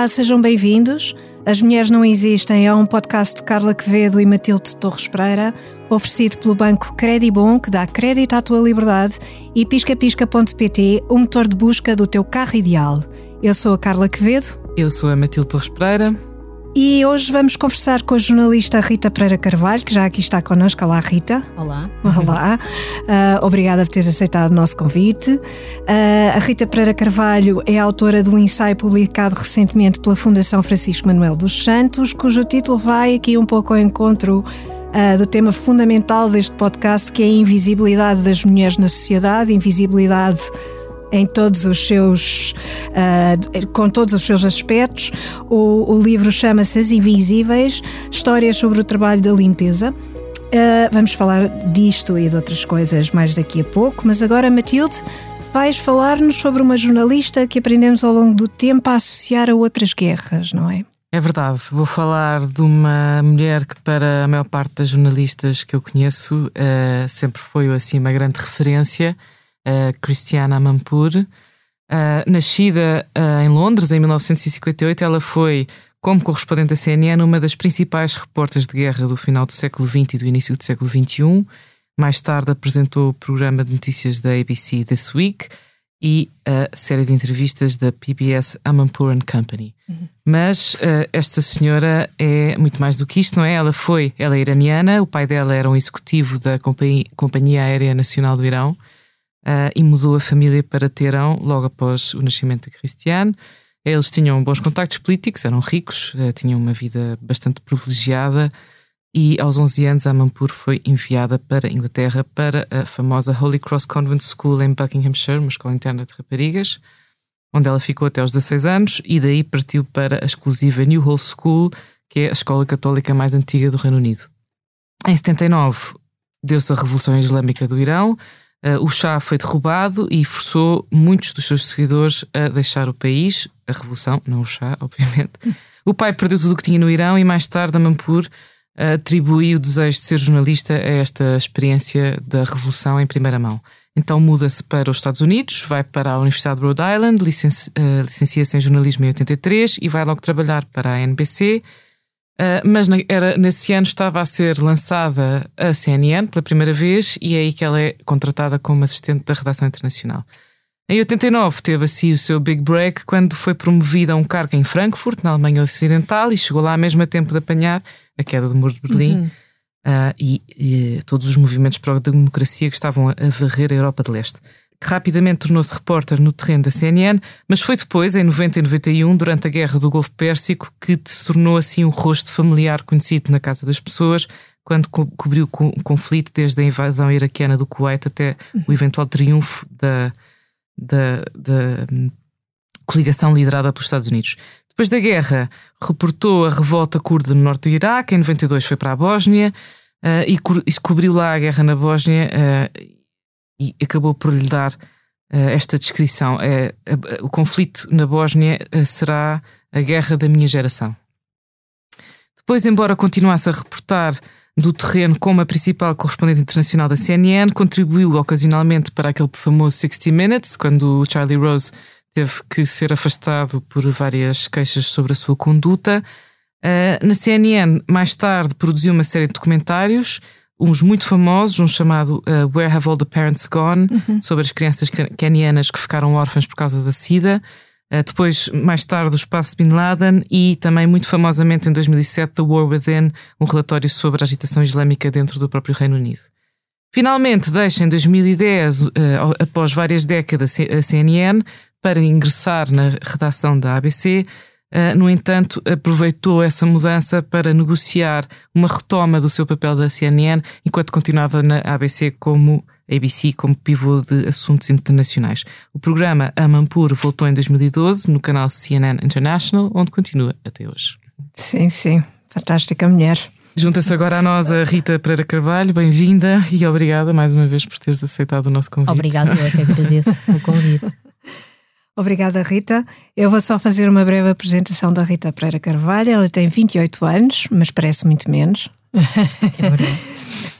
Olá, sejam bem-vindos. As Mulheres Não Existem é um podcast de Carla Quevedo e Matilde Torres Pereira, oferecido pelo banco Credibon, que dá crédito à tua liberdade, e piscapisca.pt, o motor de busca do teu carro ideal. Eu sou a Carla Quevedo. Eu sou a Matilde Torres Pereira. E hoje vamos conversar com a jornalista Rita Pereira Carvalho, que já aqui está connosco. Olá, Rita. Olá. Olá. Uh, obrigada por teres aceitado o nosso convite. Uh, a Rita Pereira Carvalho é autora de um ensaio publicado recentemente pela Fundação Francisco Manuel dos Santos, cujo título vai aqui um pouco ao encontro Uh, do tema fundamental deste podcast, que é a invisibilidade das mulheres na sociedade, invisibilidade em todos os seus, uh, com todos os seus aspectos. O, o livro chama-se As Invisíveis, Histórias sobre o Trabalho da Limpeza. Uh, vamos falar disto e de outras coisas mais daqui a pouco, mas agora, Matilde, vais falar-nos sobre uma jornalista que aprendemos ao longo do tempo a associar a outras guerras, não é? É verdade, vou falar de uma mulher que, para a maior parte das jornalistas que eu conheço, uh, sempre foi assim uma grande referência uh, Christiana Amanpour. Uh, nascida uh, em Londres em 1958, ela foi, como correspondente da CNN, uma das principais repórteres de guerra do final do século XX e do início do século XXI. Mais tarde apresentou o programa de notícias da ABC This Week e a série de entrevistas da PBS Amanpour Company. Uhum. Mas uh, esta senhora é muito mais do que isto, não é? Ela foi, ela é iraniana, o pai dela era um executivo da Companhia, Companhia Aérea Nacional do Irão uh, e mudou a família para Teherão logo após o nascimento de Cristiano. Eles tinham bons contactos políticos, eram ricos, uh, tinham uma vida bastante privilegiada e aos 11 anos a Mampur foi enviada para a Inglaterra para a famosa Holy Cross Convent School em Buckinghamshire, uma escola interna de raparigas, onde ela ficou até aos 16 anos e daí partiu para a exclusiva New Hall School, que é a escola católica mais antiga do Reino Unido. Em 79 deu-se a Revolução Islâmica do Irão, o chá foi derrubado e forçou muitos dos seus seguidores a deixar o país, a revolução, não o chá, obviamente. O pai perdeu tudo o que tinha no Irão e mais tarde Amanpour uh, atribuiu o desejo de ser jornalista a esta experiência da revolução em primeira mão. Então muda-se para os Estados Unidos, vai para a Universidade de Rhode Island, uh, licencia-se em jornalismo em 83 e vai logo trabalhar para a NBC Uh, mas na, era, nesse ano estava a ser lançada a CNN pela primeira vez e é aí que ela é contratada como assistente da redação internacional. Em 89 teve assim o seu big break quando foi promovida a um cargo em Frankfurt, na Alemanha Ocidental, e chegou lá mesmo a tempo de apanhar a queda do muro de Berlim uhum. uh, e, e, todos os movimentos para a democracia que estavam a varrer a Europa de Leste rapidamente tornou-se repórter no terreno da CNN, mas foi depois, em 90 e 91, durante a Guerra do Golfo Pérsico, que se tornou assim um rosto familiar conhecido na casa das pessoas, quando co cobriu o conflito desde a invasão iraquiana do Kuwait até o eventual triunfo da, da, da hum, coligação liderada pelos Estados Unidos. Depois da guerra, reportou a revolta curda no norte do Iraque, em 92 foi para a Bósnia uh, e, co e cobriu lá a guerra na Bósnia uh, e acabou por lhe dar uh, esta descrição. É, o conflito na Bósnia uh, será a guerra da minha geração. Depois, embora continuasse a reportar do terreno como a principal correspondente internacional da CNN, contribuiu ocasionalmente para aquele famoso 60 Minutes, quando o Charlie Rose teve que ser afastado por várias queixas sobre a sua conduta. Uh, na CNN, mais tarde, produziu uma série de documentários uns muito famosos, um chamado uh, Where Have All the Parents Gone, uhum. sobre as crianças kenianas que ficaram órfãs por causa da SIDA. Uh, depois, mais tarde, o espaço de Bin Laden e também, muito famosamente, em 2007, The War Within, um relatório sobre a agitação islâmica dentro do próprio Reino Unido. Finalmente, deixa em 2010, uh, após várias décadas, a CNN para ingressar na redação da ABC no entanto, aproveitou essa mudança para negociar uma retoma do seu papel da CNN, enquanto continuava na ABC como ABC como pivô de assuntos internacionais. O programa Amampur voltou em 2012 no canal CNN International, onde continua até hoje. Sim, sim, fantástica mulher. Junta-se agora a nós a Rita Pereira Carvalho, bem-vinda e obrigada mais uma vez por teres aceitado o nosso convite. Obrigada, eu é que agradeço o convite. Obrigada, Rita. Eu vou só fazer uma breve apresentação da Rita Pereira Carvalho. Ela tem 28 anos, mas parece muito menos. É verdade.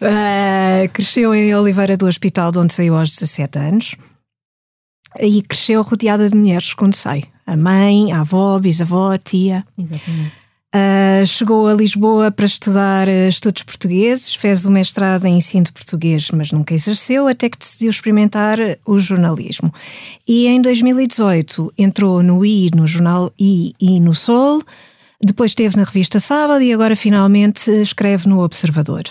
uh, cresceu em Oliveira do Hospital, de onde saiu aos 17 anos. e cresceu rodeada de mulheres, segundo sei. A mãe, a avó, a bisavó, a tia. Exatamente. Uh, chegou a Lisboa para estudar uh, estudos portugueses, fez o mestrado em ensino de português, mas nunca exerceu, até que decidiu experimentar o jornalismo. E em 2018 entrou no I, no jornal I e no Sol, depois esteve na revista Sábado e agora finalmente escreve no Observador.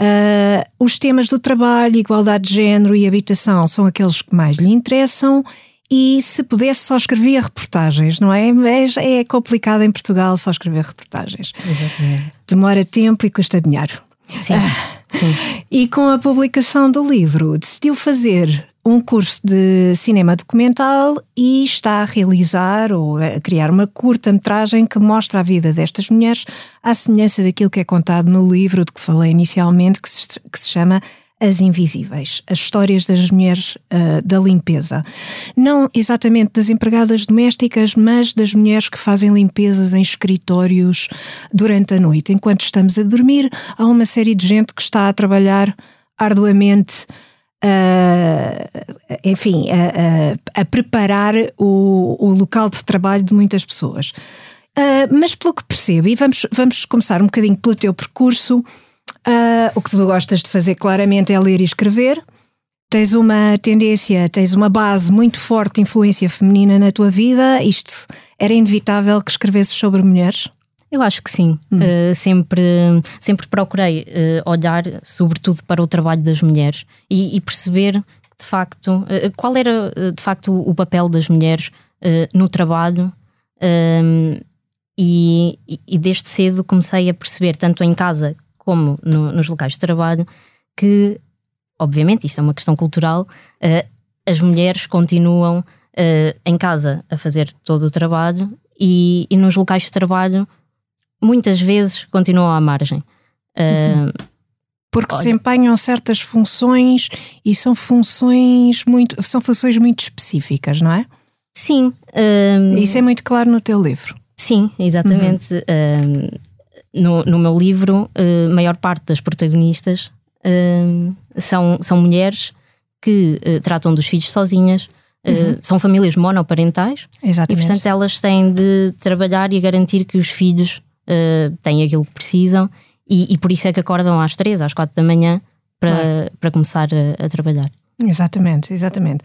Uh, os temas do trabalho, igualdade de género e habitação são aqueles que mais lhe interessam e se pudesse só escrevia reportagens, não é? Mas é complicado em Portugal só escrever reportagens. Exatamente. Demora tempo e custa dinheiro. Sim, sim. E com a publicação do livro, decidiu fazer um curso de cinema documental e está a realizar ou a criar uma curta-metragem que mostra a vida destas mulheres à semelhança daquilo que é contado no livro de que falei inicialmente, que se, que se chama as Invisíveis, as histórias das mulheres uh, da limpeza. Não exatamente das empregadas domésticas, mas das mulheres que fazem limpezas em escritórios durante a noite. Enquanto estamos a dormir, há uma série de gente que está a trabalhar arduamente. Uh, enfim, a, a, a preparar o, o, local de trabalho de muitas pessoas. Uh, mas pelo que percebo, e vamos, vamos começar um bocadinho pelo teu percurso, Uh, o que tu gostas de fazer claramente é ler e escrever. Tens uma tendência, tens uma base muito forte de influência feminina na tua vida. Isto era inevitável que escrevesses sobre mulheres? Eu acho que sim. Hum. Uh, sempre, sempre procurei uh, olhar, sobretudo, para o trabalho das mulheres e, e perceber, de facto, uh, qual era, de facto, o papel das mulheres no trabalho. E, e, desde cedo comecei a perceber, tanto em casa como no, nos locais de trabalho, que, obviamente, isto é uma questão cultural, uh, as mulheres continuam uh, em casa a fazer todo o trabalho e, e, nos locais de trabalho muitas vezes continuam à margem. Uh, porque Olha. desempenham certas funções e são funções muito são funções muito específicas, não é? Sim. Isso é muito claro no teu livro. Sim, exatamente. Uhum no, no meu livro, a uh, maior parte das protagonistas uh, são, são mulheres que uh, tratam dos filhos sozinhas, uhum. são famílias monoparentais Exatamente. e, portanto, elas têm de trabalhar e garantir que os filhos têm aquilo que precisam e, e, por isso é que acordam às três, às quatro da manhã para, para começar a, a trabalhar. Exatamente, exatamente.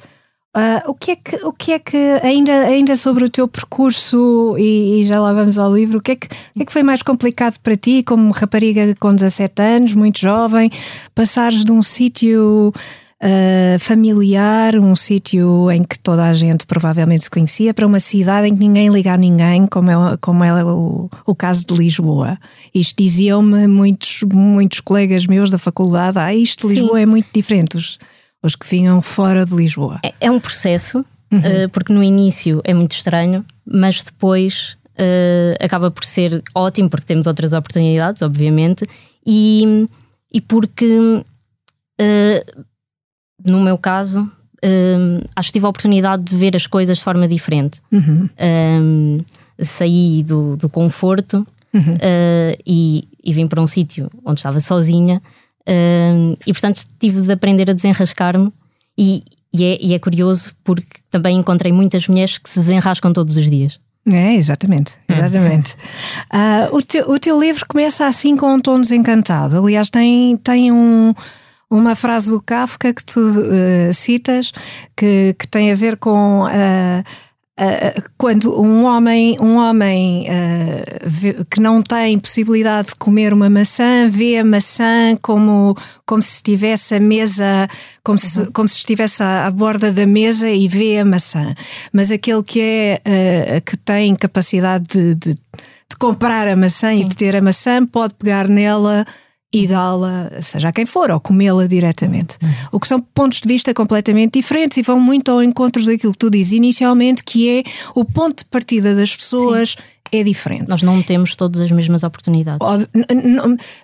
Uh, o, que é que, o que é que, ainda, ainda sobre o teu percurso, e, e, já lá vamos ao livro, o que, é que, o que é que foi mais complicado para ti, como rapariga com 17 anos, muito jovem, passares de um sítio uh, familiar, um sítio em que toda a gente provavelmente se conhecia, para uma cidade em que ninguém liga a ninguém, como é, como é o, o caso de Lisboa. Isto diziam-me muitos, muitos colegas meus da faculdade, ah, isto Lisboa é muito diferente. Os, os que vinham fora de Lisboa? É, é um processo, uhum. uh, porque no início é muito estranho, mas depois uh, acaba por ser ótimo, porque temos outras oportunidades, obviamente, e, e porque, uh, no meu caso, acho que tive a oportunidade de ver as coisas de forma diferente. Uhum. saí do, do conforto uhum. e, e vim para um sítio onde estava sozinha Uh, e portanto tive de aprender a desenrascar-me e, e, é, e é curioso porque também encontrei muitas mulheres que se desenrascam todos os dias. É, exatamente, exatamente. Uh, o, teu, o teu livro começa assim com um tom desencantado. Aliás, tem, tem um, uma frase do Kafka que tu uh, citas que, que tem a ver com. Uh, Uh, quando um homem, um homem uh, vê, que não tem possibilidade de comer uma maçã vê a maçã como, como se estivesse a mesa, como, uhum. se, como se estivesse à, à, borda da mesa e vê a maçã. Mas aquele que é uh, que tem capacidade de, de, de comprar a maçã Sim. e de ter a maçã pode pegar nela e dá-la, seja a quem for, ou comê-la diretamente. Uhum. O que são pontos de vista completamente diferentes e vão muito ao encontro daquilo que tu dizes inicialmente, que é o ponto de partida das pessoas Sim. É diferente. Nós não temos todas as mesmas oportunidades.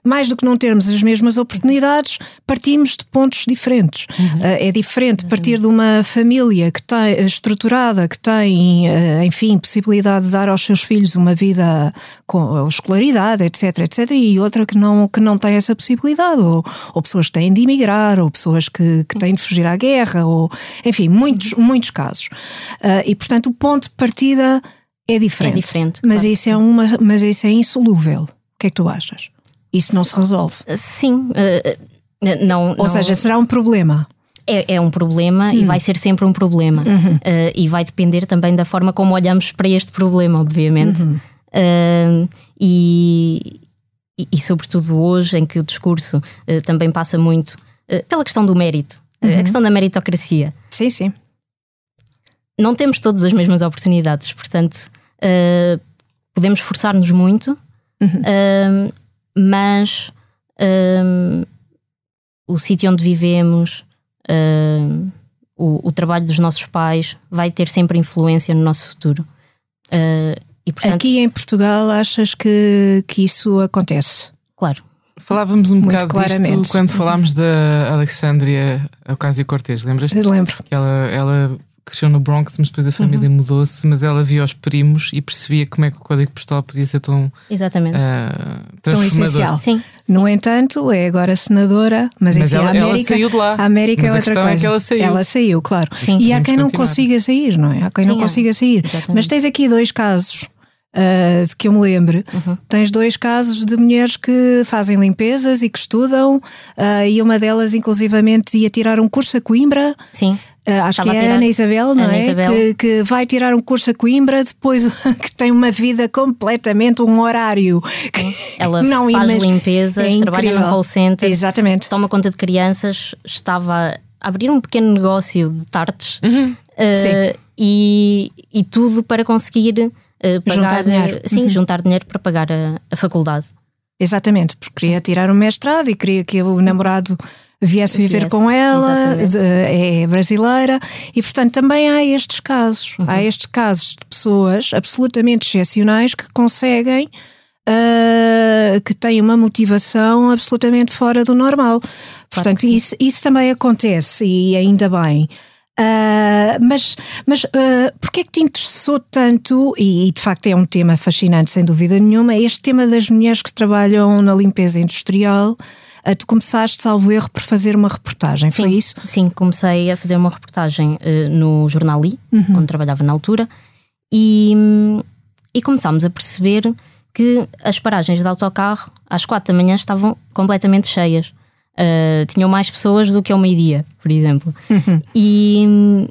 Mais do que não termos as mesmas oportunidades, partimos de pontos diferentes. Uhum. É diferente partir de uma família que tem estruturada, que tem, eh, enfim, possibilidade de dar aos seus filhos uma vida com escolaridade, etc, etc, e outra que não, que não tem essa possibilidade, ou, ou pessoas que têm de emigrar, ou pessoas que, que têm de fugir à guerra, ou enfim, muitos, muitos casos. E portanto, o ponto de partida é diferente. É diferente. Mas, claro. isso é uma, mas isso é insolúvel. O que é que tu achas? Isso não se resolve? Sim. Uh, não, Ou não... seja, será um problema. É, é um problema hum. e vai ser sempre um problema. Uhum. Uh, e vai depender também da forma como olhamos para este problema, obviamente. Uhum. Uh, e, e, e, sobretudo hoje, em que o discurso uh, também passa muito pela questão do mérito, uhum. a questão da meritocracia. Sim, sim. Não temos todas as mesmas oportunidades, portanto, podemos esforçar-nos muito, uhum. mas o sítio onde vivemos, uh, o, o, trabalho dos nossos pais vai ter sempre influência no nosso futuro. Uh, e, portanto, Aqui em Portugal achas que, que isso acontece? Claro. Falávamos um bocado claramente. disto quando falámos da Alexandria Ocasio-Cortez, lembras-te? Lembro. Que ela, ela cresceu no Bronx, mas depois a família uhum. mudou-se, mas ela via os primos e percebia como é que o código postal podia ser tão, Exatamente. Uh, tão essencial. Sim, sim. No entanto, é agora senadora, mas, mas enfim, ela, a América, ela saiu de lá. A América mas é outra coisa. É que ela saiu. Ela saiu, claro. Sim. E há quem não continuar. consiga sair, não é? Há quem sim, não consiga sair. Exatamente. Mas tens aqui dois casos. Uh, de que eu me lembre, uhum. tens dois casos de mulheres que fazem limpezas e que estudam, uh, e uma delas, inclusivamente, ia tirar um curso a Coimbra. Sim. Uh, acho Estava que é a Ana Isabel, não Ana é? Isabel. Que, que, vai tirar um curso a Coimbra, depois que tem uma vida completamente, um horário. Que Ela não faz imag... limpezas, é trabalha no call center, Exatamente. toma conta de crianças, estava a abrir um pequeno negócio de tartes uhum. uh, e, e tudo para conseguir uh, pagar, juntar dinheiro. sim, uhum. juntar dinheiro para pagar a, a faculdade. Exatamente, porque queria tirar um mestrado e queria que o namorado viesse viver viesse, com ela, é brasileira, e portanto também há estes casos. Uhum. Há estes casos de pessoas absolutamente excepcionais que conseguem. Uh, que têm uma motivação absolutamente fora do normal. Claro Portanto, isso, isso também acontece e ainda bem. Uh, mas mas uh, porquê é que te interessou tanto, e, e, de facto é um tema fascinante, sem dúvida nenhuma, é este tema das mulheres que trabalham na limpeza industrial tu começaste, salvo erro, por fazer uma reportagem, sim, foi isso? Sim, comecei a fazer uma reportagem uh, no Jornal I, uhum. onde trabalhava na altura, e, e começámos a perceber que as paragens de autocarro às quatro da manhã estavam completamente cheias. Uh, tinham mais pessoas do que ao meio-dia, por exemplo. Uhum. E,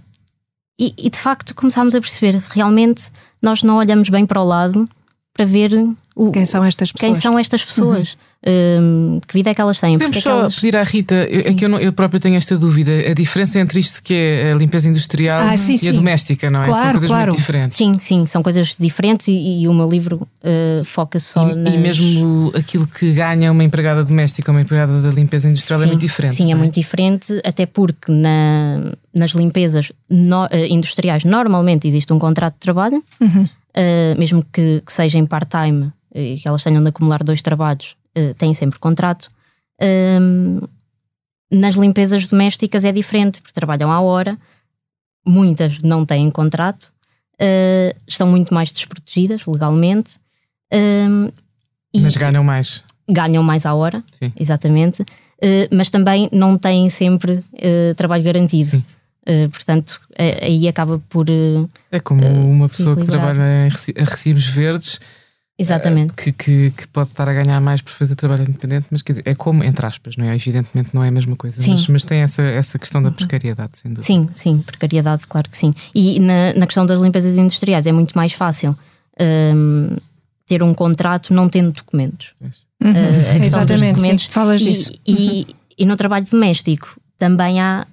e, e, de facto começámos a perceber realmente nós não olhamos bem para o lado para ver o, quem são estas pessoas. Quem são estas pessoas. Uhum. Hum, que vida é que elas têm? Podemos é só elas... pedir à Rita, é que eu, não, eu próprio tenho esta dúvida, a diferença entre isto que é a limpeza industrial ah, sim, e sim. a doméstica, não é? Claro, são coisas claro. muito diferentes. Sim, sim, são coisas diferentes e, e o meu livro uh, foca só e, nas... e mesmo aquilo que ganha uma empregada doméstica ou uma empregada da limpeza industrial sim, é muito diferente. Sim, é? é? muito diferente, até porque na, nas limpezas no, uh, industriais normalmente existe um contrato de trabalho, uhum. uh, mesmo que, que seja em part-time e que elas tenham de acumular dois trabalhos, uh, têm sempre contrato. Nas limpezas domésticas é diferente, porque trabalham à hora, muitas não têm contrato, uh, estão muito mais desprotegidas legalmente. Mas ganham mais. Ganham mais à hora, Sim. exatamente, uh, mas também não têm sempre uh, trabalho garantido. portanto, aí acaba por. é como uma pessoa que trabalha em recibos verdes Exatamente. Que, que, que, pode estar a ganhar mais por fazer trabalho independente, mas dizer, é como, entre aspas, não é? Evidentemente não é a mesma coisa, sim. Mas, mas tem essa, essa questão da uhum. precariedade, sem dúvida. Sim, sim, precariedade, claro que sim. E na, na questão das limpezas industriais é muito mais fácil um, ter um contrato não tendo documentos. Uhum. Uh, Exatamente, documentos. Sim, falas e, disso. E, uhum. e, no trabalho doméstico também há,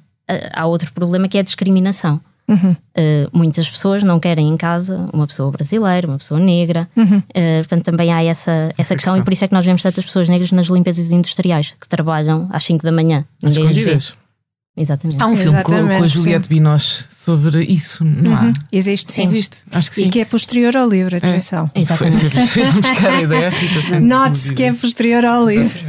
há outro problema que é a discriminação. Uhum. Uh, muitas pessoas não querem em casa uma pessoa brasileira, uma pessoa negra, uhum. uh, portanto também há essa, essa, essa questão, questão, e por isso é que nós vemos tantas pessoas negras nas limpezas industriais que trabalham às 5 da manhã. Ninguém as vê. Exatamente. Há um filme com, Exatamente, com a Juliette Binoche sobre isso, não há? Uhum. Existe sim. Existe, acho que sim. E que é posterior ao livro, atenção. Exatamente. Foi- Fez buscar a ideia. Rita, sem Note-se que é posterior ao livro.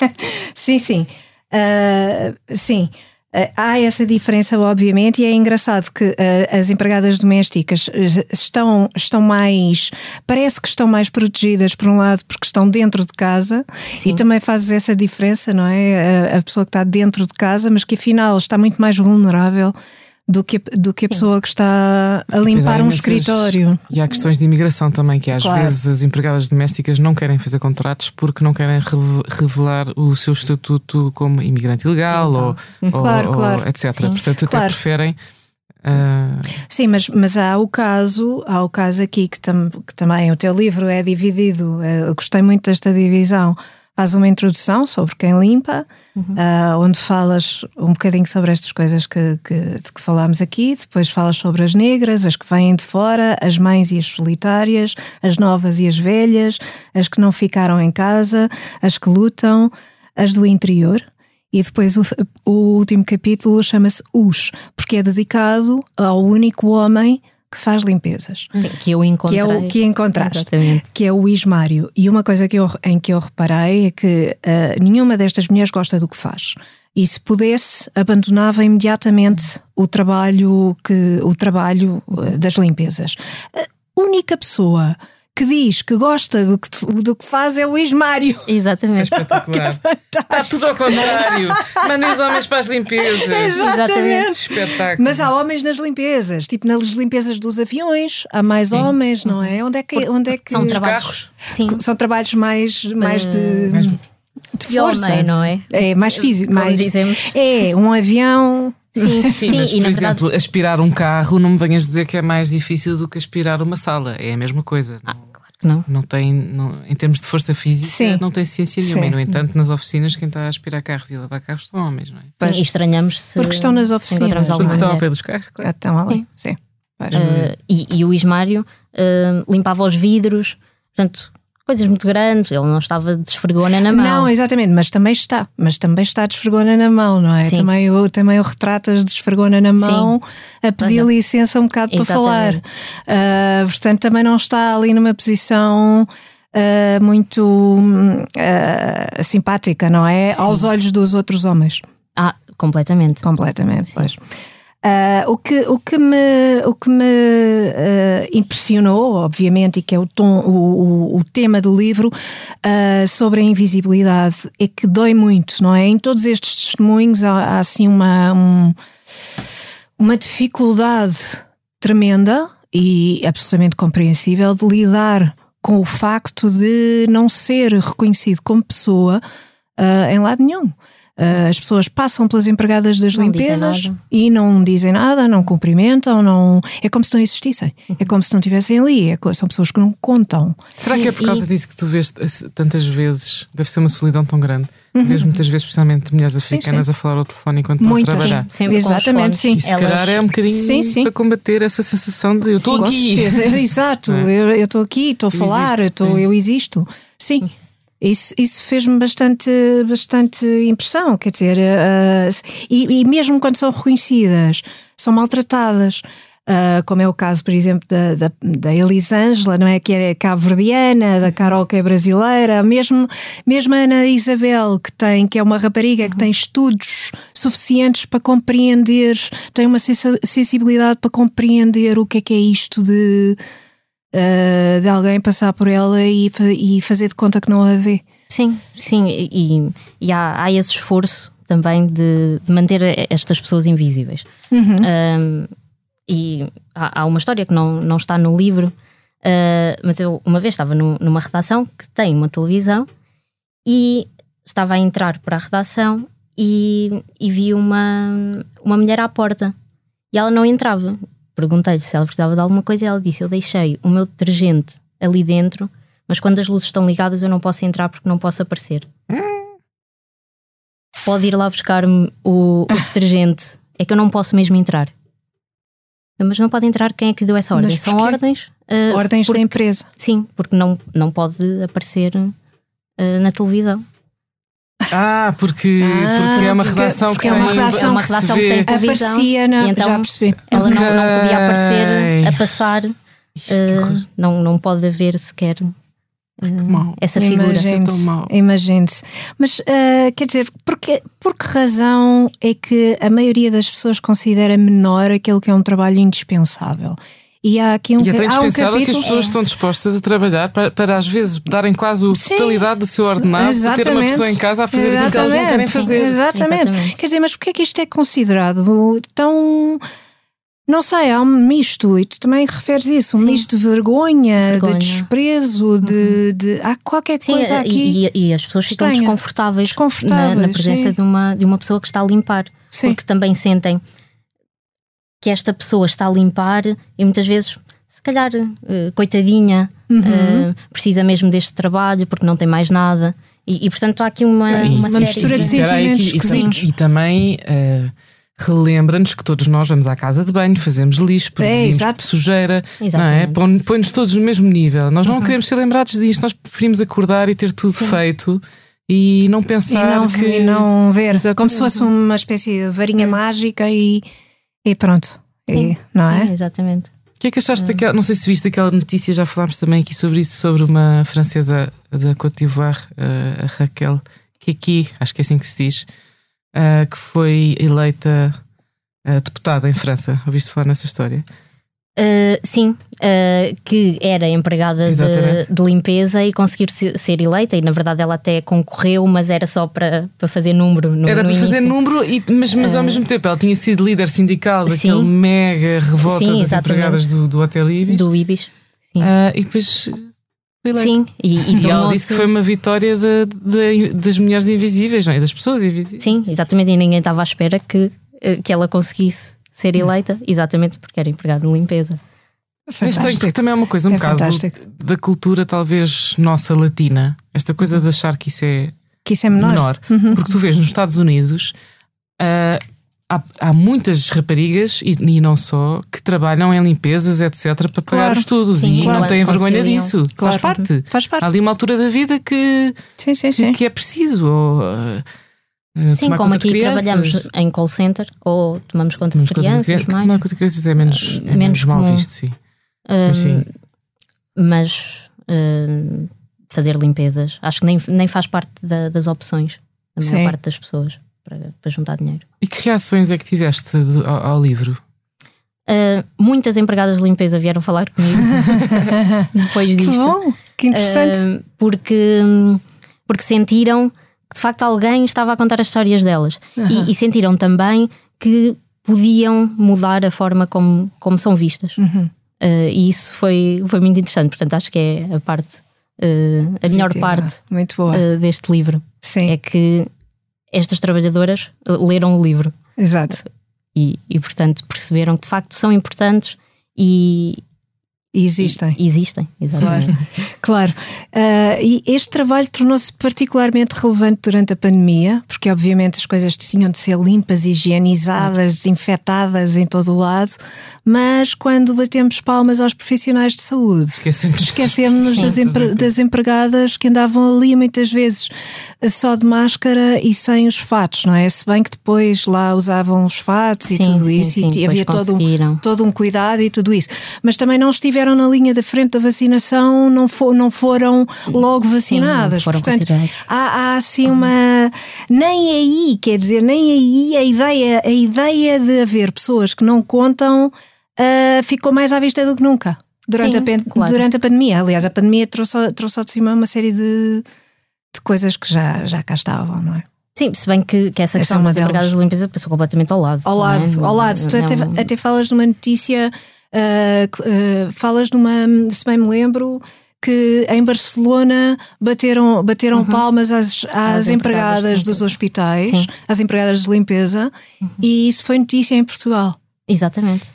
sim, sim. Ah, sim. Ah, há essa diferença, obviamente, e é engraçado que ah, as empregadas domésticas ah, estão, estão mais. Parece que estão mais protegidas, por um lado, porque estão dentro de casa, Sim. e também fazes essa diferença, não é? A, a pessoa que está dentro de casa, mas que afinal está muito mais vulnerável do que, a- do que a pessoa que está a há limpar um escritório. E há questões de imigração também, que às Claro. vezes as empregadas domésticas não querem fazer contratos porque não querem reve- revelar o seu estatuto como imigrante ilegal ou, ou- Claro, ou claro. etc. Sim. Portanto, até preferem. ah, Sim, mas, mas há o caso, há o caso aqui que, tam, que também o teu livro é dividido. eh, Eu gostei muito desta divisão. Faz uma introdução sobre quem limpa, ah, onde falas um bocadinho sobre estas coisas que, que, de que falámos aqui, depois falas sobre as negras, as que vêm de fora, as mães e as solitárias, as novas e as velhas, as que não ficaram em casa, as que lutam, as do interior. E depois o, o último capítulo chama-se Os, porque é dedicado ao único homem que faz limpezas, Que eu encontrei. que é o que encontraste, Exatamente. que é o Ismário. E uma coisa que eu, em que eu reparei é que ah, nenhuma destas mulheres gosta do que faz. E se pudesse, abandonava imediatamente o trabalho, que, o trabalho ah, das limpezas. A única pessoa que diz que gosta do que, do que faz é o Ismário. isso é Exatamente. espetacular. Está tudo ao contrário. Mandem os homens para as limpezas. Exatamente. Espetáculo. Mas há homens nas limpezas, tipo nas limpezas dos aviões, há mais Sim. homens, não é? Onde é que, onde é que São Os trabalhos. carros. Sim. são trabalhos mais, mais de, Mais- de De força, homem, não é? É mais físico, Como mais dizemos. É um avião. Sim, Sim, mas e por exemplo, verdade. aspirar um carro, não me venhas dizer que é mais difícil do que aspirar uma sala. É a mesma coisa. Ah, Não- claro que não. Não tem, não- em termos de força física, Sim. não tem ciência nenhuma. Sim. E, no entanto, nas oficinas, quem está a aspirar carros e a lavar carros são homens, não é? Pois. E estranhamos se. Porque estão nas oficinas, Porque estão ao pé dos carros, claro. Estão ali. Sim. Pois. Uh, e, e o Ismário uh, limpava os vidros, portanto, coisas muito grandes. Ele não estava de esfregona na mão. Não, exatamente, mas também está, mas também está de esfregona na mão, não é? Sim. Também o, também o retratas de esfregona na mão a pedir é. licença um bocado para falar. Exatamente. Ah, portanto, também não está ali numa posição ah, muito ah, simpática, não é? Aos olhos dos outros homens. Ah, completamente. Completamente, pois. Ah, o, que, o que me, o que me ah, impressionou, obviamente, e que é o, tom, o, o, o tema do livro ah, sobre a invisibilidade, é que dói muito, não é? Em todos estes testemunhos há, há assim uma, um- uma dificuldade tremenda e absolutamente compreensível de lidar com o facto de não ser reconhecido como pessoa em lado nenhum. Ah, as pessoas passam pelas empregadas das Não limpezas e não dizem nada, não cumprimentam, não... é como se não existissem, Uhum. é como se não estivessem ali, é co- são pessoas que não contam. Será que é por E- causa disso que tu vês eh, tantas vezes? Deve ser uma solidão tão grande. Vês muitas vezes, especialmente mulheres Sim, africanas, sim. a falar ao telefone enquanto estão a trabalhar. Os Exatamente, sim. E se Elas- calhar é um bocadinho Sim, sim. para combater essa sensação de eu estou aqui. certeza, exato, é? eu eu estou aqui, estou a Eu falar, eu, existo, estou- sim. eu existo. Sim. Isso, isso fez-me bastante, bastante impressão, quer dizer, eh, e, e mesmo quando são reconhecidas, são maltratadas. Ah, como é o caso, por exemplo, da, da, da Elisângela, não é? Que é cabo-verdiana, da Carol, que é brasileira, mesmo, mesmo a Ana Isabel, que, tem, que é uma rapariga que tem estudos suficientes para compreender, tem uma sensibilidade para compreender o que é que é isto de, ah, de alguém passar por ela e, e fazer de conta que não a vê. Sim, sim, e, e há, há esse esforço também de, de manter estas pessoas invisíveis. Um, e há, há uma história que não, não está no livro, uh, mas eu uma vez estava nu- numa redação que tem uma televisão e estava a entrar para a redação e, e vi uma, uma mulher à porta e ela não entrava. Perguntei-lhe se ela precisava de alguma coisa e ela disse: Eu deixei o meu detergente ali dentro, mas quando as luzes estão ligadas eu não posso entrar porque não posso aparecer. Pode ir lá buscar-me o, o detergente. É que eu não posso mesmo entrar. Mas não pode entrar quem é que deu essa ordem? São ordens. ah, Ordens porque- da empresa. Sim, porque não, não pode aparecer ah, na televisão. Ah, porque, ah, porque é uma porque, redação porque que é uma tem, redação, é uma redação que, que tem televisão. Aparecia na, então já percebi. Ela okay. não, não podia aparecer a passar. Uh, não, não pode haver sequer uh, essa figura. Imagine-se. Mas, uh, quer dizer, porque, por que razão é que a maioria das pessoas considera menor aquilo que é um trabalho indispensável? E há aqui um, e é tão indispensável um que as pessoas é. estão dispostas a trabalhar para, para às vezes darem quase a totalidade do seu ordenado para ter uma pessoa em casa a fazer aquilo que elas não querem fazer. Exatamente. Exatamente. Quer dizer, mas porquê é que isto é considerado tão. Não sei, há um misto, e tu também referes isso, um Sim. misto de vergonha, vergonha. de desprezo, uhum. de, de, Há qualquer Sim, coisa aqui. E, e, as pessoas ficam desconfortáveis, desconfortáveis na, na presença de uma, de uma pessoa que está a limpar. Sim. Porque também sentem que esta pessoa está a limpar e muitas vezes, se calhar, uh, coitadinha, uhum. uh, precisa mesmo deste trabalho porque não tem mais nada. E, e portanto há aqui uma, e, uma, uma mistura de sentimentos e, e, também. Uh, relembra-nos que todos nós vamos à casa de banho, fazemos lixo, produzimos é, sujeira, não é? Põe-nos todos no mesmo nível. Nós não uhum. queremos ser lembrados disto, nós preferimos acordar e ter tudo Sim. feito e não pensar e não, que. E não ver, Exatamente. como se fosse uma espécie de varinha é. mágica e, e pronto. E, não é? é? Exatamente. O que é que achaste daquela? Não sei se viste aquela notícia, já falámos também aqui sobre isso, sobre uma francesa da Côte d'Ivoire, a Raquel, que aqui, acho que é assim que se diz, uh, que foi eleita uh, deputada em França. Ouviste falar nessa história? Uh, sim, uh, que era empregada de, de, limpeza e conseguir ser eleita, e na verdade ela até concorreu, mas era só para, para fazer número. No, era no para fazer número, e, mas, mas uh, ao mesmo tempo ela tinha sido líder sindical daquele mega revolta sim, das empregadas do, do Hotel Ibis. Do Ibis, sim. e depois Sim, e, e, e ela disse que foi uma vitória de, de, das mulheres invisíveis, não é? Das pessoas invisíveis. Sim, exatamente, e ninguém estava à espera que, eh, que ela conseguisse ser eleita, exatamente porque era empregada de limpeza. É estranho, porque também é uma coisa um é bocado da cultura, talvez nossa latina, esta coisa de achar que isso é, que isso é menor. menor. Uhum. Porque tu vês nos Estados Unidos. Uh, há, há muitas raparigas, e, e, não só, que trabalham em limpezas, etc., para pagar claro. os estudos sim, e claro. não têm vergonha disso. Claro. Faz, parte. Faz parte. Há ali uma altura da vida que, sim, sim, sim. que é preciso. Ou, uh, Sim, como aqui trabalhamos em call center ou tomamos conta tomamos de crianças, conta de, mais. Tomar conta de crianças é menos, é menos, mal visto, sim. Um, mas, sim. mas uh, fazer limpezas, acho que nem, nem faz parte da, das opções da maior parte das pessoas para, para juntar dinheiro. E que reações é que tiveste ao, ao livro? Uh, muitas empregadas de limpeza vieram falar comigo depois disto. Que bom, que interessante. Uh, porque, porque sentiram que de facto alguém estava a contar as histórias delas uhum. e, e, sentiram também que podiam mudar a forma como, como são vistas. Uhum. Uh, e isso foi, foi muito interessante. Portanto, acho que é a parte, a melhor parte deste livro. Sim. É que estas trabalhadoras leram o livro. Exato. E, e portanto perceberam que de facto são importantes e, e existem. E, existem, exatamente. Claro. claro. Uh, e este trabalho tornou-se particularmente relevante durante a pandemia, porque obviamente as coisas tinham de ser limpas, higienizadas, desinfetadas em todo o lado, mas quando batemos palmas aos profissionais de saúde, esquecemos-nos das, empre das empregadas que andavam ali muitas vezes só de máscara e sem os fatos, não é? Se bem que depois lá usavam os fatos sim, e tudo sim, isso, sim, e havia todo um, todo um cuidado e tudo isso, mas também não estiveram na linha da frente da vacinação, não, for, não foram logo vacinadas. foram Portanto, há, há assim uma. Nem aí, quer dizer, nem aí a ideia, a ideia de haver pessoas que não contam uh, ficou mais à vista do que nunca. Durante, a, claro. durante a pandemia. Aliás, a pandemia trouxe, trouxe ao de cima uma série de de coisas que já, já cá estavam, não é? Sim, se bem que, que essa, essa questão é das empregadas de limpeza passou completamente ao lado. Ao lado, é? ao lado. tu até, é até falas de uma notícia, uh, uh, falas numa, se bem me lembro, que em Barcelona bateram, bateram uhum. palmas às, às, empregadas, empregadas dos hospitais, Sim. às empregadas de limpeza, uhum. e isso foi notícia em Portugal. Exatamente.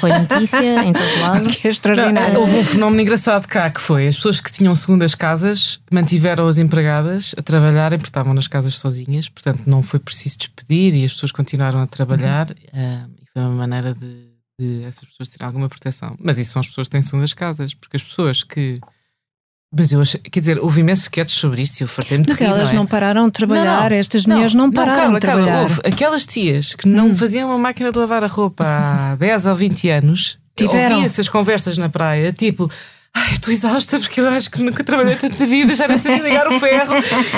Foi notícia em todo lado. Que é extraordinário. houve um fenómeno engraçado cá que foi as pessoas que tinham segundas casas mantiveram as empregadas a trabalharem porque estavam nas casas sozinhas, portanto não foi preciso despedir e as pessoas continuaram a trabalhar uhum. uh, e foi uma maneira de, de, essas pessoas terem alguma proteção. Mas isso são as pessoas que têm segundas casas, porque as pessoas que Mas eu achei, quer dizer, houve imensos sketches sobre isto e eu fartei-me de Mas rir, elas não, é? não pararam de trabalhar, estas mulheres não, pararam de trabalhar. Houve aquelas tias que não faziam uma máquina de lavar a roupa há 10 ou 20 anos, Tiveram. ouvia essas conversas na praia, tipo. Ai, estou exausta porque eu acho que nunca trabalhei tanto na vida, já nem sei ligar o ferro.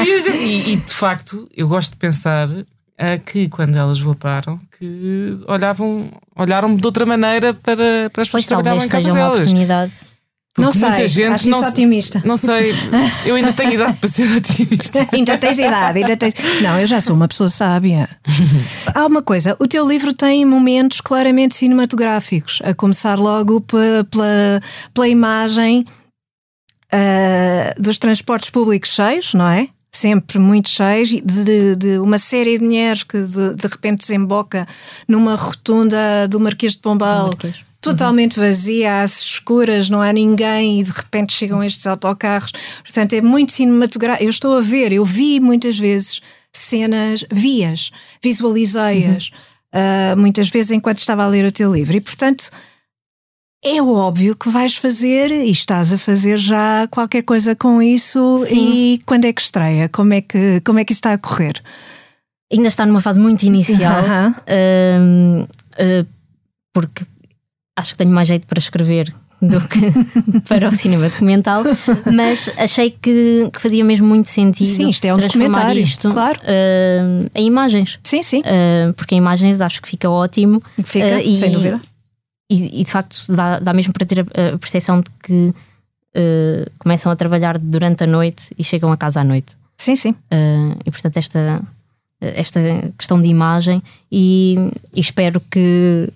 E, gente- e- e, de facto, eu gosto de pensar ah, que quando elas voltaram, que olhavam, olharam de outra maneira para, para as pessoas Pois que trabalhavam talvez em casa seja uma delas. oportunidade. Não Porque sei, muita gente acho não isso se- otimista. Não sei, eu ainda tenho idade para ser otimista. ainda tens idade, ainda tens. Não, eu já sou uma pessoa sábia. Há uma coisa: o teu livro tem momentos claramente cinematográficos, a começar logo pe- pela, pela imagem ah, dos transportes públicos cheios, não é? Sempre muito cheios, de, de- uma série de mulheres que de, de repente desemboca numa rotunda do Marquês de Pombal. Marquês. Totalmente vazia, às escuras, não há ninguém e de repente chegam estes autocarros. Portanto, é muito cinematográfico. Eu estou a ver, eu vi muitas vezes cenas, vias, visualizei-as, ah, muitas vezes enquanto estava a ler o teu livro. E, portanto, é óbvio que vais fazer e estás a fazer já qualquer coisa com isso. Sim. E quando é que estreia? Como é que, como é que isso está a correr? Ainda está numa fase muito inicial, Aham. hum, uh, porque acho que tenho mais jeito para escrever do que para o cinema documental, mas achei que, que fazia mesmo muito sentido Sim, isto é um transformar isto claro. uh, em imagens. Sim, sim. Uh, porque em imagens acho que fica ótimo Fica, uh, e- sem dúvida. e, e de facto dá, dá mesmo para ter a, a percepção de que começam a trabalhar durante a noite e chegam a casa à noite. Sim, sim. E portanto, esta, esta questão de imagem, e, e espero que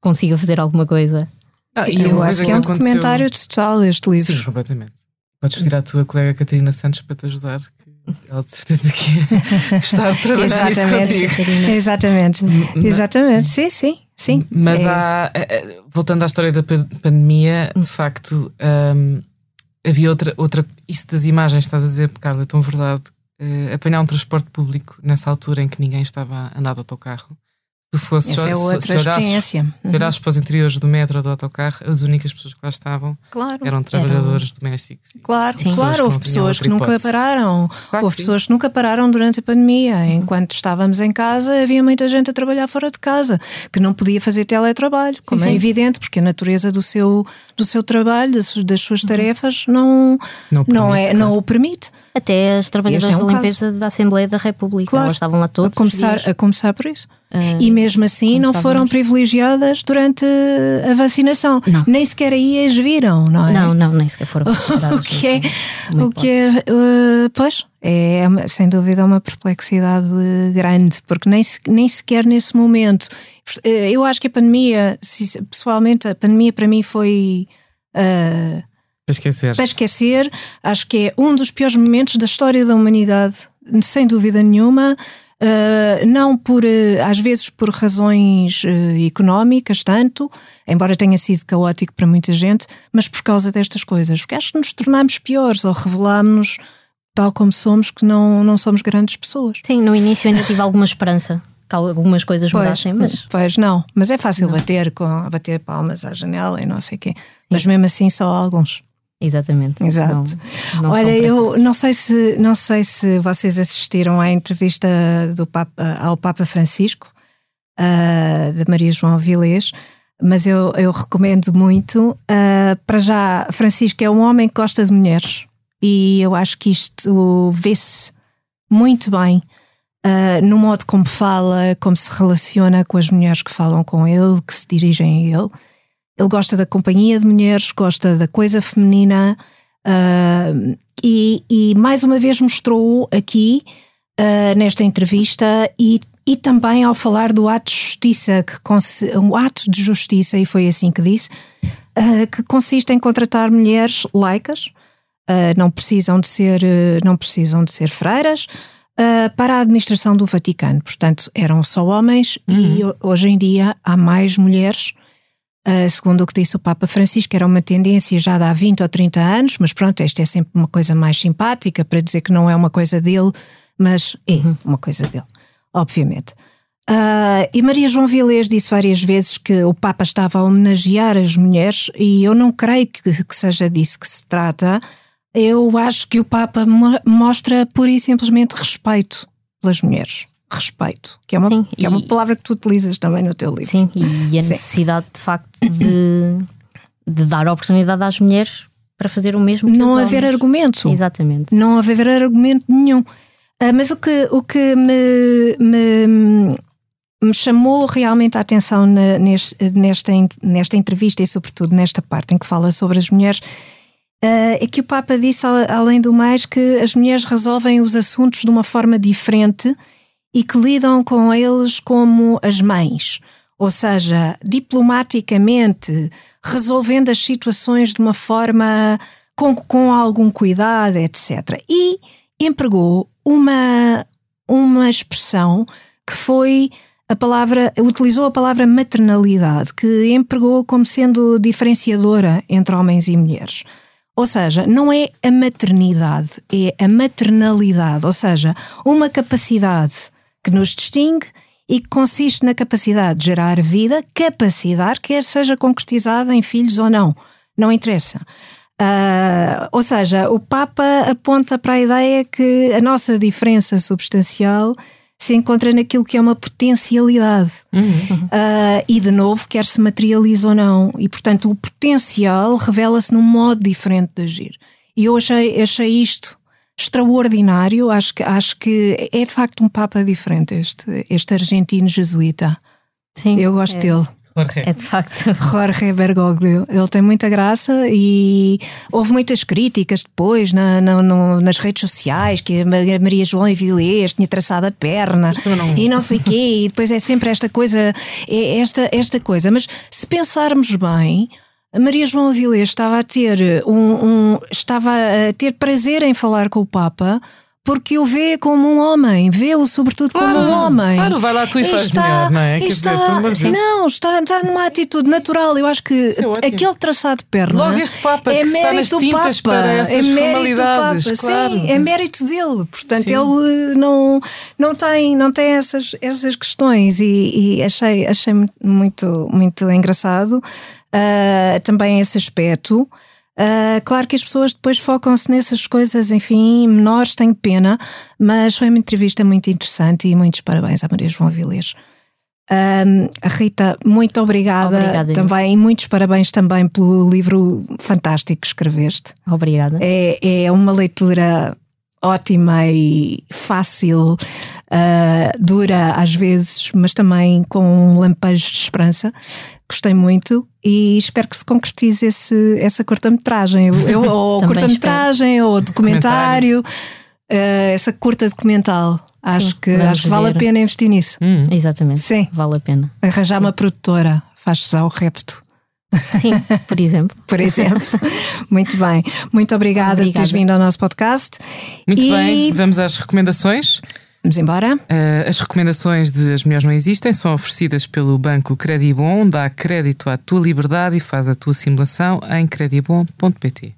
consiga fazer alguma coisa. Ah, e Eu acho que é um aconteceu- documentário total este livro. Sim, completamente. Podes pedir à tua colega Catarina Santos para te ajudar, que ela de certeza que gostar de trabalhar Exatamente. contigo. Exatamente. Exatamente. Sim, sim. Sim. Mas É. há, eh, eh, voltando à história da pa- pandemia, de facto, hum, havia outra, outra. Isso das imagens, estás a dizer, Carla, é tão verdade. eh, apanhar um transporte público nessa altura em que ninguém estava a andar de autocarro. Se fosse Essa é outra se experiência. se olhasses para os interiores do metro ou do autocarro, as únicas pessoas que lá estavam Claro. eram trabalhadores domésticos. Claro, Sim. claro, houve pessoas que nunca pararam. Claro houve pessoas que nunca pararam durante a pandemia. Enquanto estávamos em casa, havia muita gente a trabalhar fora de casa, que não podia fazer teletrabalho, como é sim. evidente, porque a natureza do seu, do seu trabalho, das, su- das suas tarefas, não, Não não, é, permite, não claro. o permite. Até as trabalhadoras é um da limpeza da Assembleia da República, Claro. elas estavam lá todos. A começar, a começar por isso. Ah, E mesmo assim não foram privilegiadas durante a vacinação. Não. Nem sequer aí as viram, não é? Não, não, nem sequer foram. O que é, uma o que é uh, pois, é sem dúvida uma perplexidade grande, porque nem, nem sequer nesse momento. eh, Eu acho que a pandemia, pessoalmente, a pandemia para mim foi. uh, Para esquecer. para esquecer, acho que é um dos piores momentos da história da humanidade, sem dúvida nenhuma. Uh, não por, uh, às vezes por razões uh, económicas, tanto, embora tenha sido caótico para muita gente, mas por causa destas coisas. Porque acho que nos tornámos piores ou revelámos, tal como somos, que não, não somos grandes pessoas. Sim, no início ainda tive alguma esperança que algumas coisas mudassem, mas pois não, mas é fácil bater, com, bater palmas à janela e não sei o quê. Mas mesmo assim, só alguns. Exatamente. Exato. Não, não Olha, eu não sei se não sei se vocês assistiram à entrevista do Papa, ao Papa Francisco ah, de Maria João Vilés, mas eu, eu recomendo muito. ah, para já, Francisco é um homem que gosta de mulheres e eu acho que isto vê-se muito bem ah, no modo como fala, como se relaciona com as mulheres que falam com ele, que se dirigem a ele. Ele gosta da companhia de mulheres, gosta da coisa feminina ah, e, e mais uma vez mostrou aqui ah, nesta entrevista e, e também ao falar do ato de justiça, que um ato de justiça, e foi assim que disse, ah, que consiste em contratar mulheres laicas, não precisam de ser, não precisam de ser freiras, ah, para a administração do Vaticano. Portanto, eram só homens e ho- hoje em dia há mais mulheres. Uh, segundo o que disse o Papa Francisco, era uma tendência já de há 20 ou 30 anos, mas pronto, esta é sempre uma coisa mais simpática para dizer que não é uma coisa dele, mas é uma coisa dele, obviamente. Uh, e Maria João Vilés disse várias vezes que o Papa estava a homenagear as mulheres, e eu não creio que, que seja disso que se trata. Eu acho que o Papa mo mostra pura e simplesmente respeito pelas mulheres. Respeito, que é uma, Sim, que é uma e- palavra que tu utilizas também no teu livro. Sim, e a Sim. necessidade de facto de, de dar oportunidade às mulheres para fazer o mesmo que Não haver homens. argumento. Exatamente. não haver argumento nenhum. Ah, mas o que, o que me, me, me chamou realmente a atenção na- neste- nesta, nesta entrevista e, sobretudo, nesta parte em que fala sobre as mulheres. ah, é que o Papa disse, além do mais, que as mulheres resolvem os assuntos de uma forma diferente e que lidam com eles como as mães. Ou seja, diplomaticamente, resolvendo as situações de uma forma com, com algum cuidado, etc. E empregou uma, uma expressão que foi a palavra, utilizou a palavra maternalidade, que empregou como sendo diferenciadora entre homens e mulheres. Ou seja, não é a maternidade, é a maternalidade, ou seja, uma capacidade que nos distingue e que consiste na capacidade de gerar vida, capacidade, quer seja concretizada em filhos ou não, não interessa. Ah, ou seja, o Papa aponta para a ideia que a nossa diferença substancial se encontra naquilo que é uma potencialidade. Ah, e de novo, quer se materialize ou não. E portanto, o potencial revela-se num modo diferente de agir. E eu achei, achei isto extraordinário. Acho que, acho que é de facto um Papa diferente, este, este argentino jesuíta. Sim, Eu gosto é, dele. Jorge. É de facto. Jorge Bergoglio. Ele tem muita graça e houve muitas críticas depois na, na- no- nas redes sociais que a Ma- Maria João Avilés tinha traçado a perna não- e não sei quê, e depois é sempre esta coisa, é esta, esta coisa. Mas se pensarmos bem, a Maria João Avilés estava a ter um, um- estava a ter prazer em falar com o Papa. Porque o vê como um homem, vê-o sobretudo como Claro, um homem. claro, vai lá tu e faz melhor, não é? Quer está- dizer, não, está, está numa atitude natural. Eu acho que Isso é aquele traçado de perna. Logo este Papa é que está nas mérito do tintas Papa, para essas é mérito do formalidades, Papa, claro. Sim, é mérito dele. Portanto, Sim. ele não, não tem, não tem essas, essas questões e, e achei, achei muito, muito engraçado ah, também esse aspecto. Ah, claro que as pessoas depois focam-se nessas coisas, enfim, menores, tenho pena, mas foi uma entrevista muito interessante e muitos parabéns à Maria João Vilês. Ahm, Rita, muito obrigada, Obrigada, também, e muitos parabéns também pelo livro fantástico que escreveste. Obrigada. É, é uma leitura ótima e fácil, ah, dura às vezes, mas também com um lampejo de esperança. Gostei muito e espero que se concretize esse, essa curta-metragem, Eu- eu- ou curta-metragem, ou documentário, ah, essa curta documental. Acho que, vamos acho que vale a pena investir nisso. Hum. Exatamente. Sim. Vale a pena. Arranjar uma produtora, faz-se ao repto. Sim, por exemplo. por exemplo. Muito bem. Muito obrigada, por teres Obrigada. vindo ao nosso podcast. Muito E bem, vamos às recomendações. Vamos embora. Uh, as recomendações de As Mulheres Não Existem são oferecidas pelo Banco Credibon, dá crédito à tua liberdade e faz a tua simulação em credibon.pt.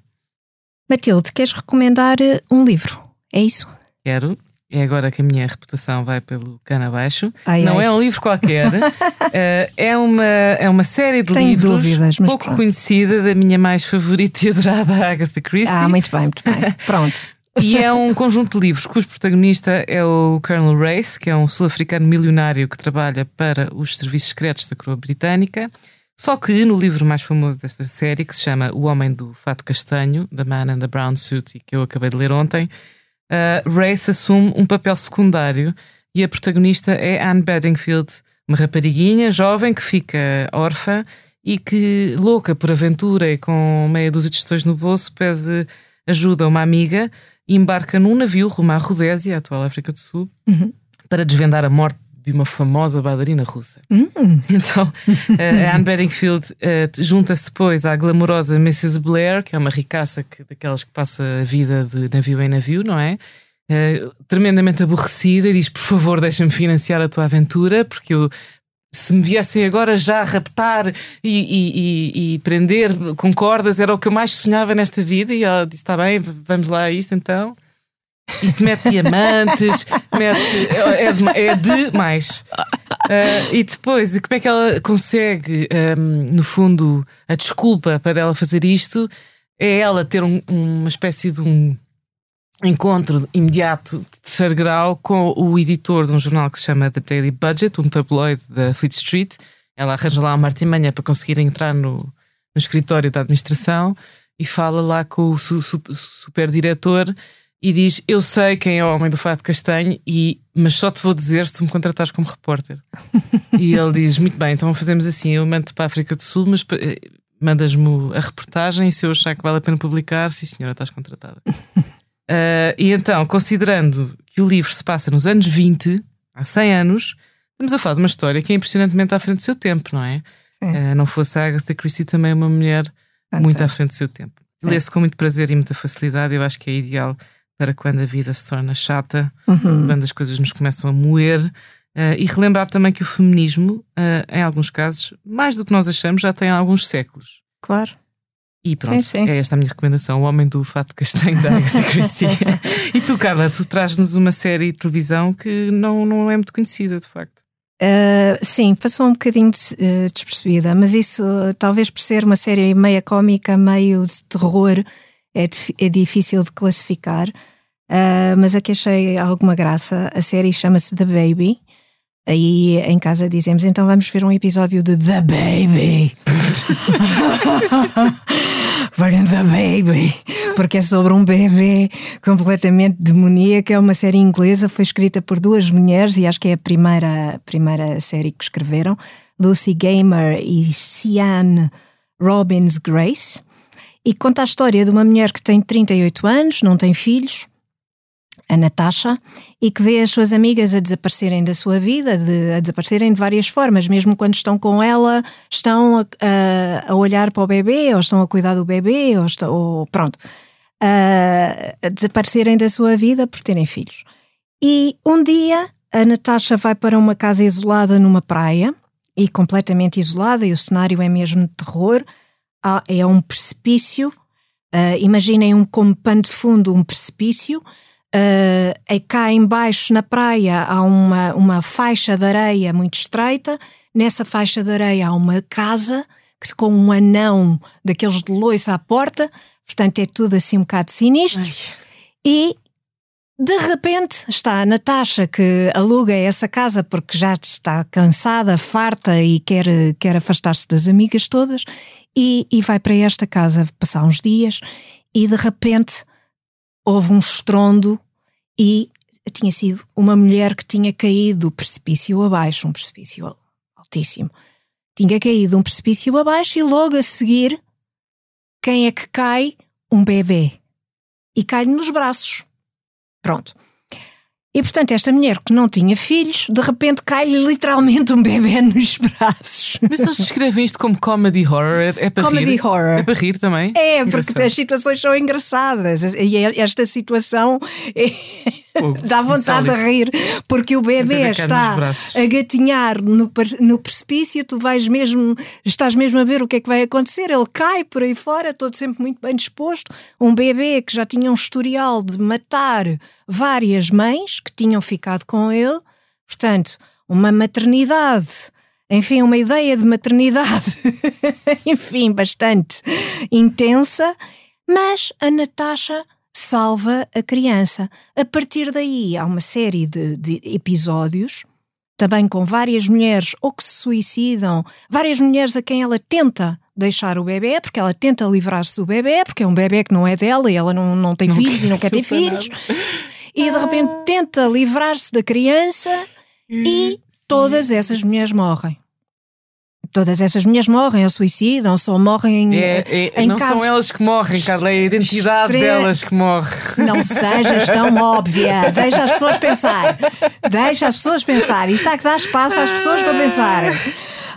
Matilde, queres recomendar eh, um livro? É isso? Quero. É agora que a minha reputação vai pelo cano abaixo. Ai, Não ai. é um livro qualquer. Uh, é, uma, é uma série de Tenho livros dúvidas, pouco pronto. conhecida da minha mais favorita e adorada Agatha Christie. Ah, muito bem, muito bem. Pronto. E é um conjunto de livros cujo protagonista é o Colonel Race, que é um sul-africano milionário que trabalha para os serviços secretos da coroa britânica. Só que no livro mais famoso desta série, que se chama O Homem do Fato Castanho, The Man in the Brown Suit, e que eu acabei de ler ontem, uh, Race assume um papel secundário e a protagonista é Anne Bedingfield, uma rapariguinha jovem que fica órfã e que, louca por aventura e com meia dúzia de questões no bolso, pede ajuda a uma amiga embarca num navio rumo à Rodésia, a atual África do Sul, Uhum. para desvendar a morte de uma famosa bailarina russa. Hum, Então, eh, a Anne Bedingfield eh, junta-se depois à glamourosa Mrs. Blair, que é uma ricaça que, daquelas que passa a vida de navio em navio, não é? Eh, tremendamente aborrecida e diz: Por favor, deixa-me financiar a tua aventura, porque eu. Se me viessem agora já raptar e, e- e- e prender com cordas, era o que eu mais sonhava nesta vida. E ela disse: Está bem, vamos lá a isto então. Isto mete diamantes, mete, é, de, é demais. Ah, e depois, como é que ela consegue, ahm, no fundo, a desculpa para ela fazer isto é ela ter um, uma espécie de um encontro imediato de terceiro grau com o editor de um jornal que se chama The Daily Budget, um tabloide da Fleet Street. Ela arranja lá uma artimanha para conseguir entrar no, no escritório da administração e fala lá com o su, su, super diretor e diz: Eu sei quem é o homem do fato castanho, e, mas só te vou dizer se tu me contratares como repórter. e ele diz: Muito bem, então fazemos assim: eu mando para a África do Sul, mas eh, mandas-me a reportagem e se eu achar que vale a pena publicar, sim senhora, estás contratada. Uh, e então, considerando que o livro se passa nos anos 20, há 100 anos, estamos a falar de uma história que é impressionantemente à frente do seu tempo, não é? Uh, não fosse a Agatha Christie também é uma mulher Fantástico. muito à frente do seu tempo. Lê-se com muito prazer e muita facilidade, eu acho que é ideal para quando a vida se torna chata, uhum. quando as coisas nos começam a moer. Uh, e relembrar também que o feminismo, em alguns casos, mais do que nós achamos, já tem alguns séculos. Claro. E pronto, sim, sim. é esta a minha recomendação: O Homem do Fato Castanho da Agatha Christie. e tu, Carla, tu trazes-nos uma série de televisão que não, não é muito conhecida, de facto. Uh, sim, passou um bocadinho uh, despercebida, mas isso, uh, talvez por ser uma série meia cómica, meio de terror, é, é difícil de classificar. mas a que achei alguma graça, a série chama-se The Baby Aí em casa dizemos, então vamos ver um episódio de The Baby. The Baby. Porque é sobre um bebê completamente demoníaco. É uma série inglesa, foi escrita por duas mulheres e acho que é a primeira, primeira série que escreveram. Lucy Gamer e Cian Robbins Grace. E conta a história de uma mulher que tem 38 anos, não tem filhos, a Natasha, e que vê as suas amigas a desaparecerem da sua vida, de, a desaparecerem de várias formas, mesmo quando estão com ela, estão a, a, a olhar para o bebê, ou estão a cuidar do bebê, ou, ou pronto, a, a desaparecerem da sua vida por terem filhos. E um dia a Natasha vai para uma casa isolada numa praia, e completamente isolada, e o cenário é mesmo de terror, é um precipício, uh, imaginem um como pano de fundo um precipício, Uh, cá embaixo na praia há uma, uma faixa de areia muito estreita. Nessa faixa de areia há uma casa que, com um anão daqueles de loiça à porta. Portanto, é tudo assim um bocado sinistro. Ai. E de repente está a Natasha que aluga essa casa porque já está cansada, farta e quer, quer afastar-se das amigas todas e, e vai para esta casa passar uns dias e de repente houve um estrondo e tinha sido uma mulher que tinha caído do precipício abaixo, um precipício altíssimo. Tinha caído um precipício abaixo e logo a seguir, quem é que cai? Um bebê. E cai-lhe nos braços. Pronto. E portanto, esta mulher que não tinha filhos, de repente cai-lhe literalmente um bebê nos braços. Mas eles descrevem isto como comedy horror? É, é para comedy rir? horror. É para rir também? É, porque as situações são engraçadas. E é, esta situação é... dá vontade de rir, porque o bebê, o bebê está a gatinhar no, no precipício, tu vais mesmo, estás mesmo a ver o que é que vai acontecer. Ele cai por aí fora, todo sempre muito bem disposto. Um bebê que já tinha um historial de matar várias mães que tinham ficado com ele, portanto, uma maternidade, enfim, uma ideia de maternidade, enfim, bastante intensa, mas a Natasha salva a criança. A partir daí há uma série de, de episódios também com várias mulheres ou que se suicidam, várias mulheres a quem ela tenta deixar o bebê, porque ela tenta livrar-se do bebê, porque é um bebê que não é dela e ela não, não tem não filhos e não quer ter filhos. E de repente tenta livrar-se da criança e todas essas mulheres morrem. Todas essas mulheres morrem ou suicidam, só morrem é, é, em Não casos... são elas que morrem, Carla, é a identidade delas que morre. Não sejas tão óbvia. Deixa as pessoas pensar. Deixa as pessoas pensar. Isto há que dar espaço às pessoas para pensar.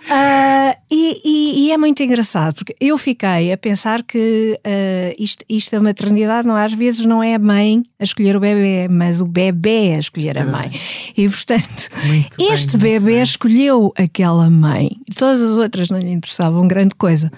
Uh, e, e, e, é muito engraçado, porque eu fiquei a pensar que uh, isto, isto da maternidade não, às vezes não é a mãe a escolher o bebê, mas o bebê a escolher a mãe. E portanto, muito este bem, bebê escolheu aquela mãe. Todas as outras não lhe interessavam grande coisa.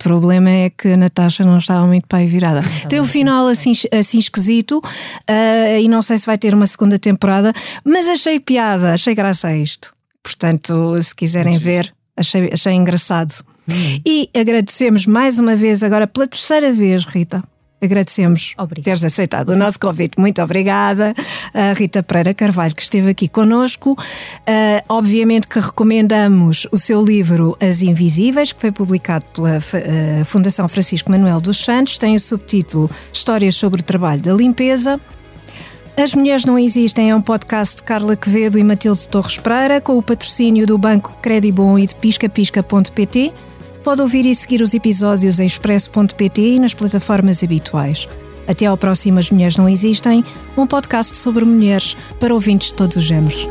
O problema é que a Natasha não estava muito para aí virada. Tem um final assim, assim esquisito uh, e não sei se vai ter uma segunda temporada, mas achei piada, achei graça a isto. Portanto, se quiserem ver, Achei, achei engraçado. Hum. E agradecemos mais uma vez, agora pela terceira vez, Rita. Agradecemos Obrigada. teres aceitado o nosso convite. Muito obrigada. A Rita Pereira Carvalho, que esteve aqui conosco. Uh, obviamente que recomendamos o seu livro As Invisíveis, que foi publicado pela uh, Fundação Francisco Manuel dos Santos. Tem o subtítulo Histórias sobre o Trabalho da Limpeza. As Mulheres Não Existem é um podcast de Carla Quevedo e Matilde Torres Pereira, com o patrocínio do Banco Credibon e de piscapisca.pt. Pode ouvir e seguir os episódios em expresso.pt e nas plataformas habituais. Até ao próximo As Mulheres Não Existem, um podcast sobre mulheres para ouvintes de todos os géneros.